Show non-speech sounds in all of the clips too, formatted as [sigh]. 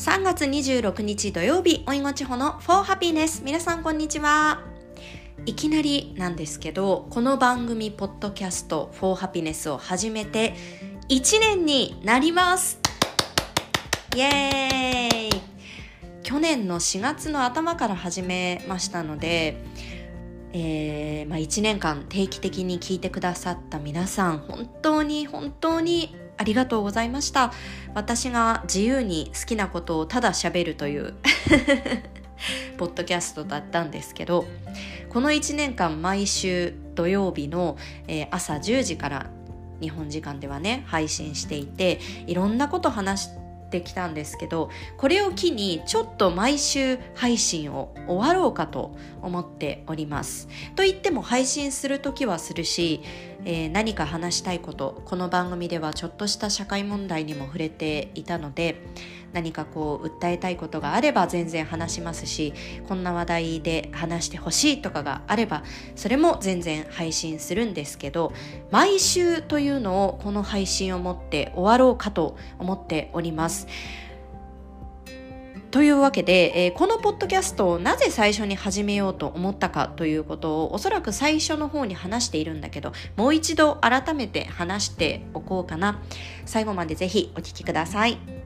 3月26日土曜日、おいごちほの For Happiness。皆さんこんにちは。いきなりなんですけど、この番組、ポッドキャスト For Happiness を始めて1年になりますイエーイ去年の4月の頭から始めましたので、えーまあ、1年間定期的に聞いてくださった皆さん本当に本当にありがとうございました。私が自由に好きなことをただ喋るという [laughs] ポッドキャストだったんですけどこの1年間毎週土曜日の、朝10時から日本時間ではね配信していていろんなこと話してきたんですけどこれを機にちょっと毎週配信を終わろうかと思っております。と言っても配信する時はするしえー、何か話したいことこの番組ではちょっとした社会問題にも触れていたので何かこう訴えたいことがあれば全然話しますしこんな話題で話してほしいとかがあればそれも全然配信するんですけど毎週というのをこの配信をもって終わろうかと思っております。というわけで、えー、このポッドキャストをなぜ最初に始めようと思ったかということをおそらく最初の方に話しているんだけどもう一度改めて話しておこうかな最後までぜひお聞きください。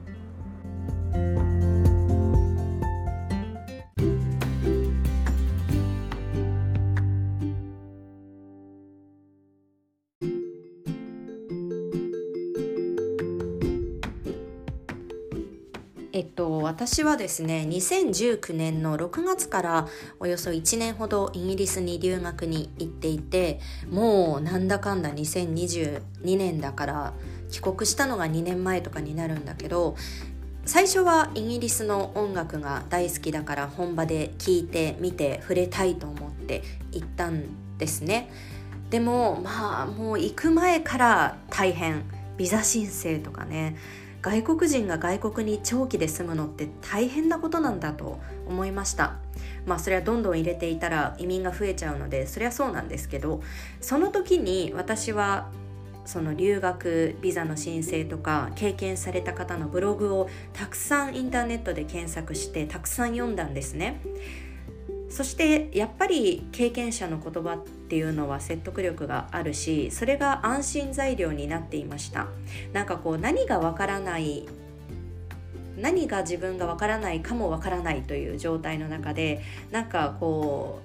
えっと、私はですね2019年の6月からおよそ1年ほどイギリスに留学に行っていてもうなんだかんだ2022年だから帰国したのが2年前とかになるんだけど最初はイギリスの音楽が大好きだから本場で聴いてみて触れたいと思って行ったんですね。でもまあもう行く前から大変。ビザ申請とかね。外国人が外国に長期で住むのって大変なことなんだと思いました。まあそれはどんどん入れていたら移民が増えちゃうのでそれはそうなんですけどその時に私はその留学ビザの申請とか経験された方のブログをたくさんインターネットで検索してたくさん読んだんですね。そしてやっぱり経験者の言葉っっていうのは説得力があるしそれが安心材料になっていました。なんかこう何がわからない何が自分がわからないかもわからないという状態の中でなんかこ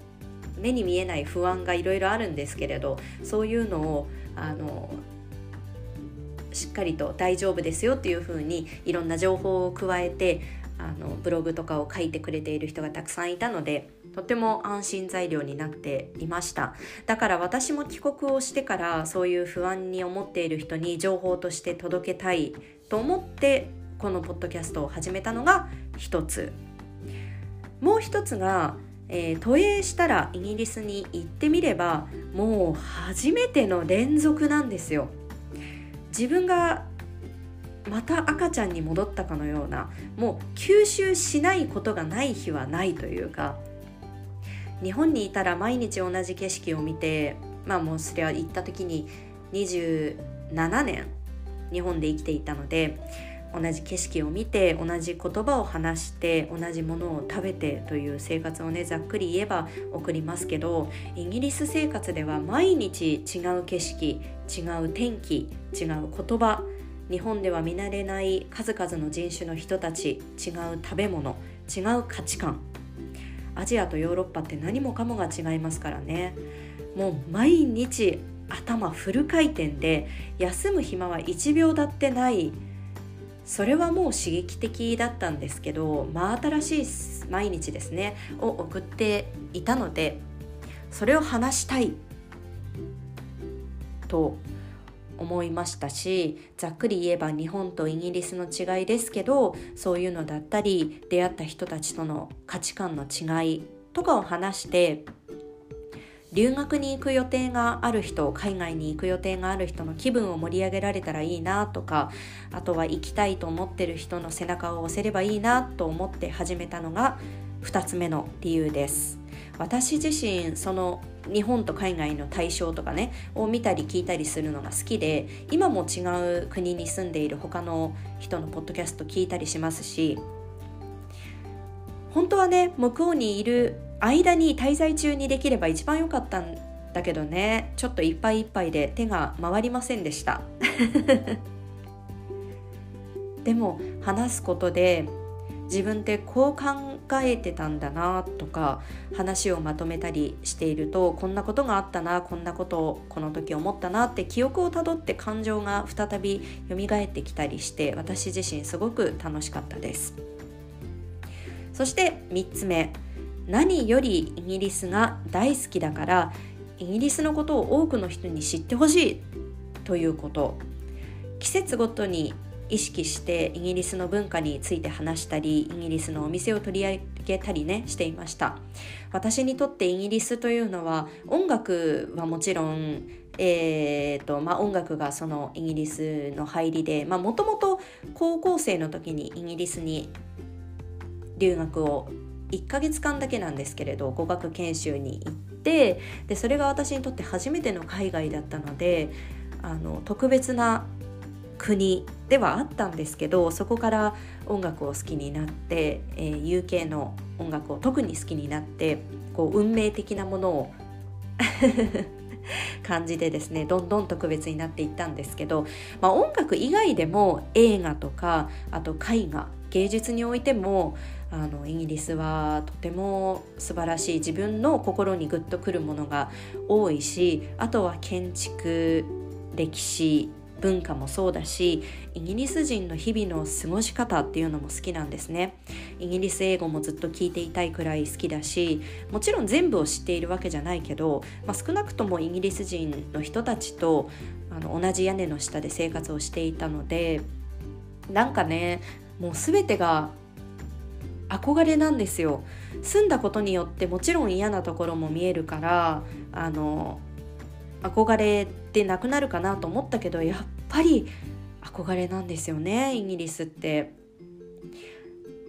う目に見えない不安がいろいろあるんですけれどそういうのをあのしっかりと大丈夫ですよっていうふうにいろんな情報を加えてあのブログとかを書いてくれている人がたくさんいたのでとても安心材料になっていました。だから私も帰国をしてからそういう不安に思っている人に情報として届けたいと思ってこのポッドキャストを始めたのが一つ。もう一つが、えー、投影したらイギリスに行ってみればもう初めての連続なんですよ。自分がまた赤ちゃんに戻ったかのようなもう吸収しないことがない日はないというか日本にいたら毎日同じ景色を見てまあもうそれは行った時に27年日本で生きていたので同じ景色を見て同じ言葉を話して同じものを食べてという生活をねざっくり言えば送りますけどイギリス生活では毎日違う景色違う天気違う言葉日本では見慣れない数々の人種の人たち違う食べ物違う価値観アジアとヨーロッパって何もかもが違いますからね。もう毎日頭フル回転で休む暇は1秒だってない。それはもう刺激的だったんですけど真新しい毎日ですねを送っていたのでそれを話したいと思いましたしざっくり言えば日本とイギリスの違いですけどそういうのだったり出会った人たちとの価値観の違いとかを話して留学に行く予定がある人海外に行く予定がある人の気分を盛り上げられたらいいなとかあとは行きたいと思ってる人の背中を押せればいいなと思って始めたのが2つ目の理由です。私自身その日本と海外の対象とかねを見たり聞いたりするのが好きで今も違う国に住んでいる他の人のポッドキャスト聞いたりしますし本当はね向こうにいる間に滞在中にできれば一番良かったんだけどねちょっといっぱいいっぱいで手が回りませんでした。[laughs] でも話すことで自分ってこう考えてたんだなとか話をまとめたりしているとこんなことがあったなこんなことをこの時思ったなって記憶をたどって感情が再び蘇ってきたりして私自身すごく楽しかったです。そして3つ目。何よりイギリスが大好きだからイギリスのことを多くの人に知ってほしいということ。季節ごとに意識してイギリスの文化について話したりイギリスのお店を取り上げたりねしていました。私にとってイギリスというのは音楽はもちろんえーとまあ、音楽がそのイギリスの入りでもともと高校生の時にイギリスに留学を1ヶ月間だけなんですけれど語学研修に行ってでそれが私にとって初めての海外だったのであの特別な国ではあったんですけどそこから音楽を好きになって、えー、UK の音楽を特に好きになってこう運命的なものを [laughs] 感じでですねどんどん特別になっていったんですけど、まあ、音楽以外でも映画とかあと絵画芸術においてもあのイギリスはとても素晴らしい自分の心にグッとくるものが多いしあとは建築歴史文化もそうだしイギリス人の日々の過ごし方っていうのも好きなんですね。イギリス英語もずっと聞いていたいくらい好きだしもちろん全部を知っているわけじゃないけど、まあ、少なくともイギリス人の人たちとあの同じ屋根の下で生活をしていたのでなんかねもう全てが憧れなんですよ。住んだことによってもちろん嫌なところも見えるからあの憧れってなくなるかなと思ったけどやっぱり憧れなんですよねイギリスって。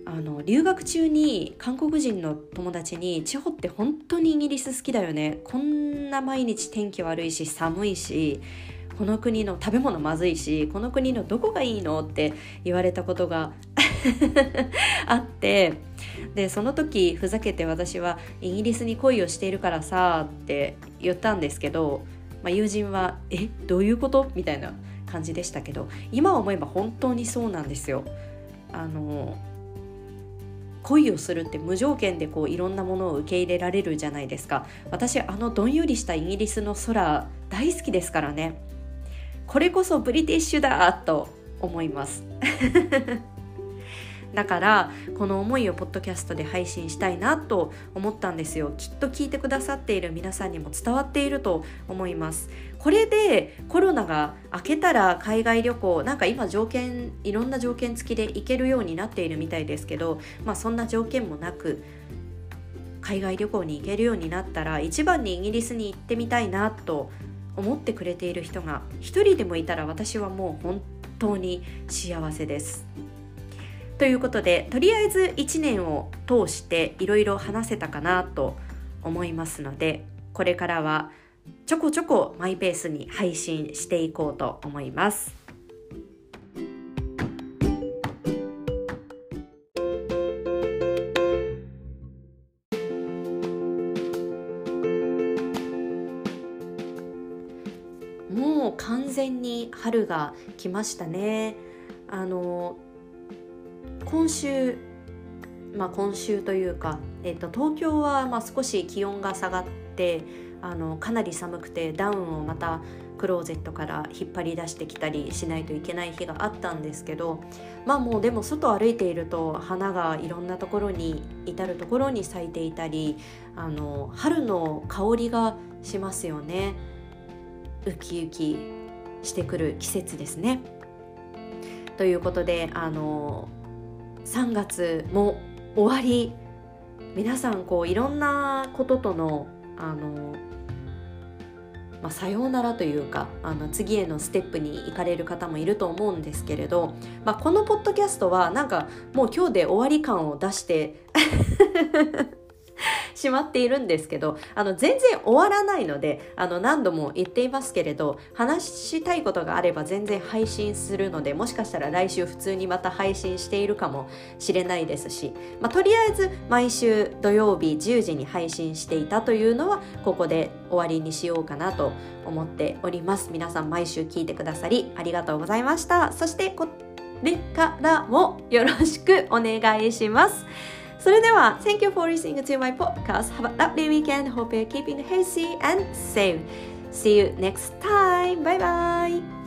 あの留学中に韓国人の友達に「地方って本当にイギリス好きだよねこんな毎日天気悪いし寒いしこの国の食べ物まずいしこの国のどこがいいの?」って言われたことが [laughs] あってでその時ふざけて私は「イギリスに恋をしているからさ」って言ったんですけどまあ、友人は「えどういうこと?」みたいな感じでしたけど今思えば本当にそうなんですよ。あの恋をするって無条件でこういろんなものを受け入れられるじゃないですか私あのどんよりしたイギリスの空大好きですからねこれこそブリティッシュだと思いますだからこの思いをポッドキャストで配信したいなと思ったんですよきっと聞いてくださっている皆さんにも伝わっていると思いますこれでコロナが明けたら海外旅行なんか今条件いろんな条件付きで行けるようになっているみたいですけどまあそんな条件もなく海外旅行に行けるようになったら一番にイギリスに行ってみたいなと思ってくれている人が一人でもいたら私はもう本当に幸せです。ということでとりあえず1年を通していろいろ話せたかなと思いますのでこれからはちょこちょこマイペースに配信していこうと思います。もう完全に春が来ましたね。あの今週まあ、今週というか、えーと、東京はまあ少し気温が下がってあのかなり寒くてダウンをまたクローゼットから引っ張り出してきたりしないといけない日があったんですけどまあもうでも外歩いていると花がいろんなところに至る所に咲いていたりあの春の香りがしますよねウキウキしてくる季節ですね。ということであの3月も終わり皆さんこういろんなこととのあの、まあ、さようならというかあの次へのステップに行かれる方もいると思うんですけれど、まあ、このポッドキャストはなんかもう今日で終わり感を出してしまっているんですけどあの全然終わらないのであの何度も言っていますけれど話したいことがあれば全然配信するのでもしかしたら来週普通にまた配信しているかもしれないですし、まあ、とりあえず毎週土曜日10時に配信していたというのはここで終わりにしようかなと思っております。皆さん毎週聞いてくださりありがとうございました。そしてこれからもよろしくお願いします。それでは Thank you for listening to my podcast Have a lovely weekend Hope you're keeping healthy and safe See you next time Bye bye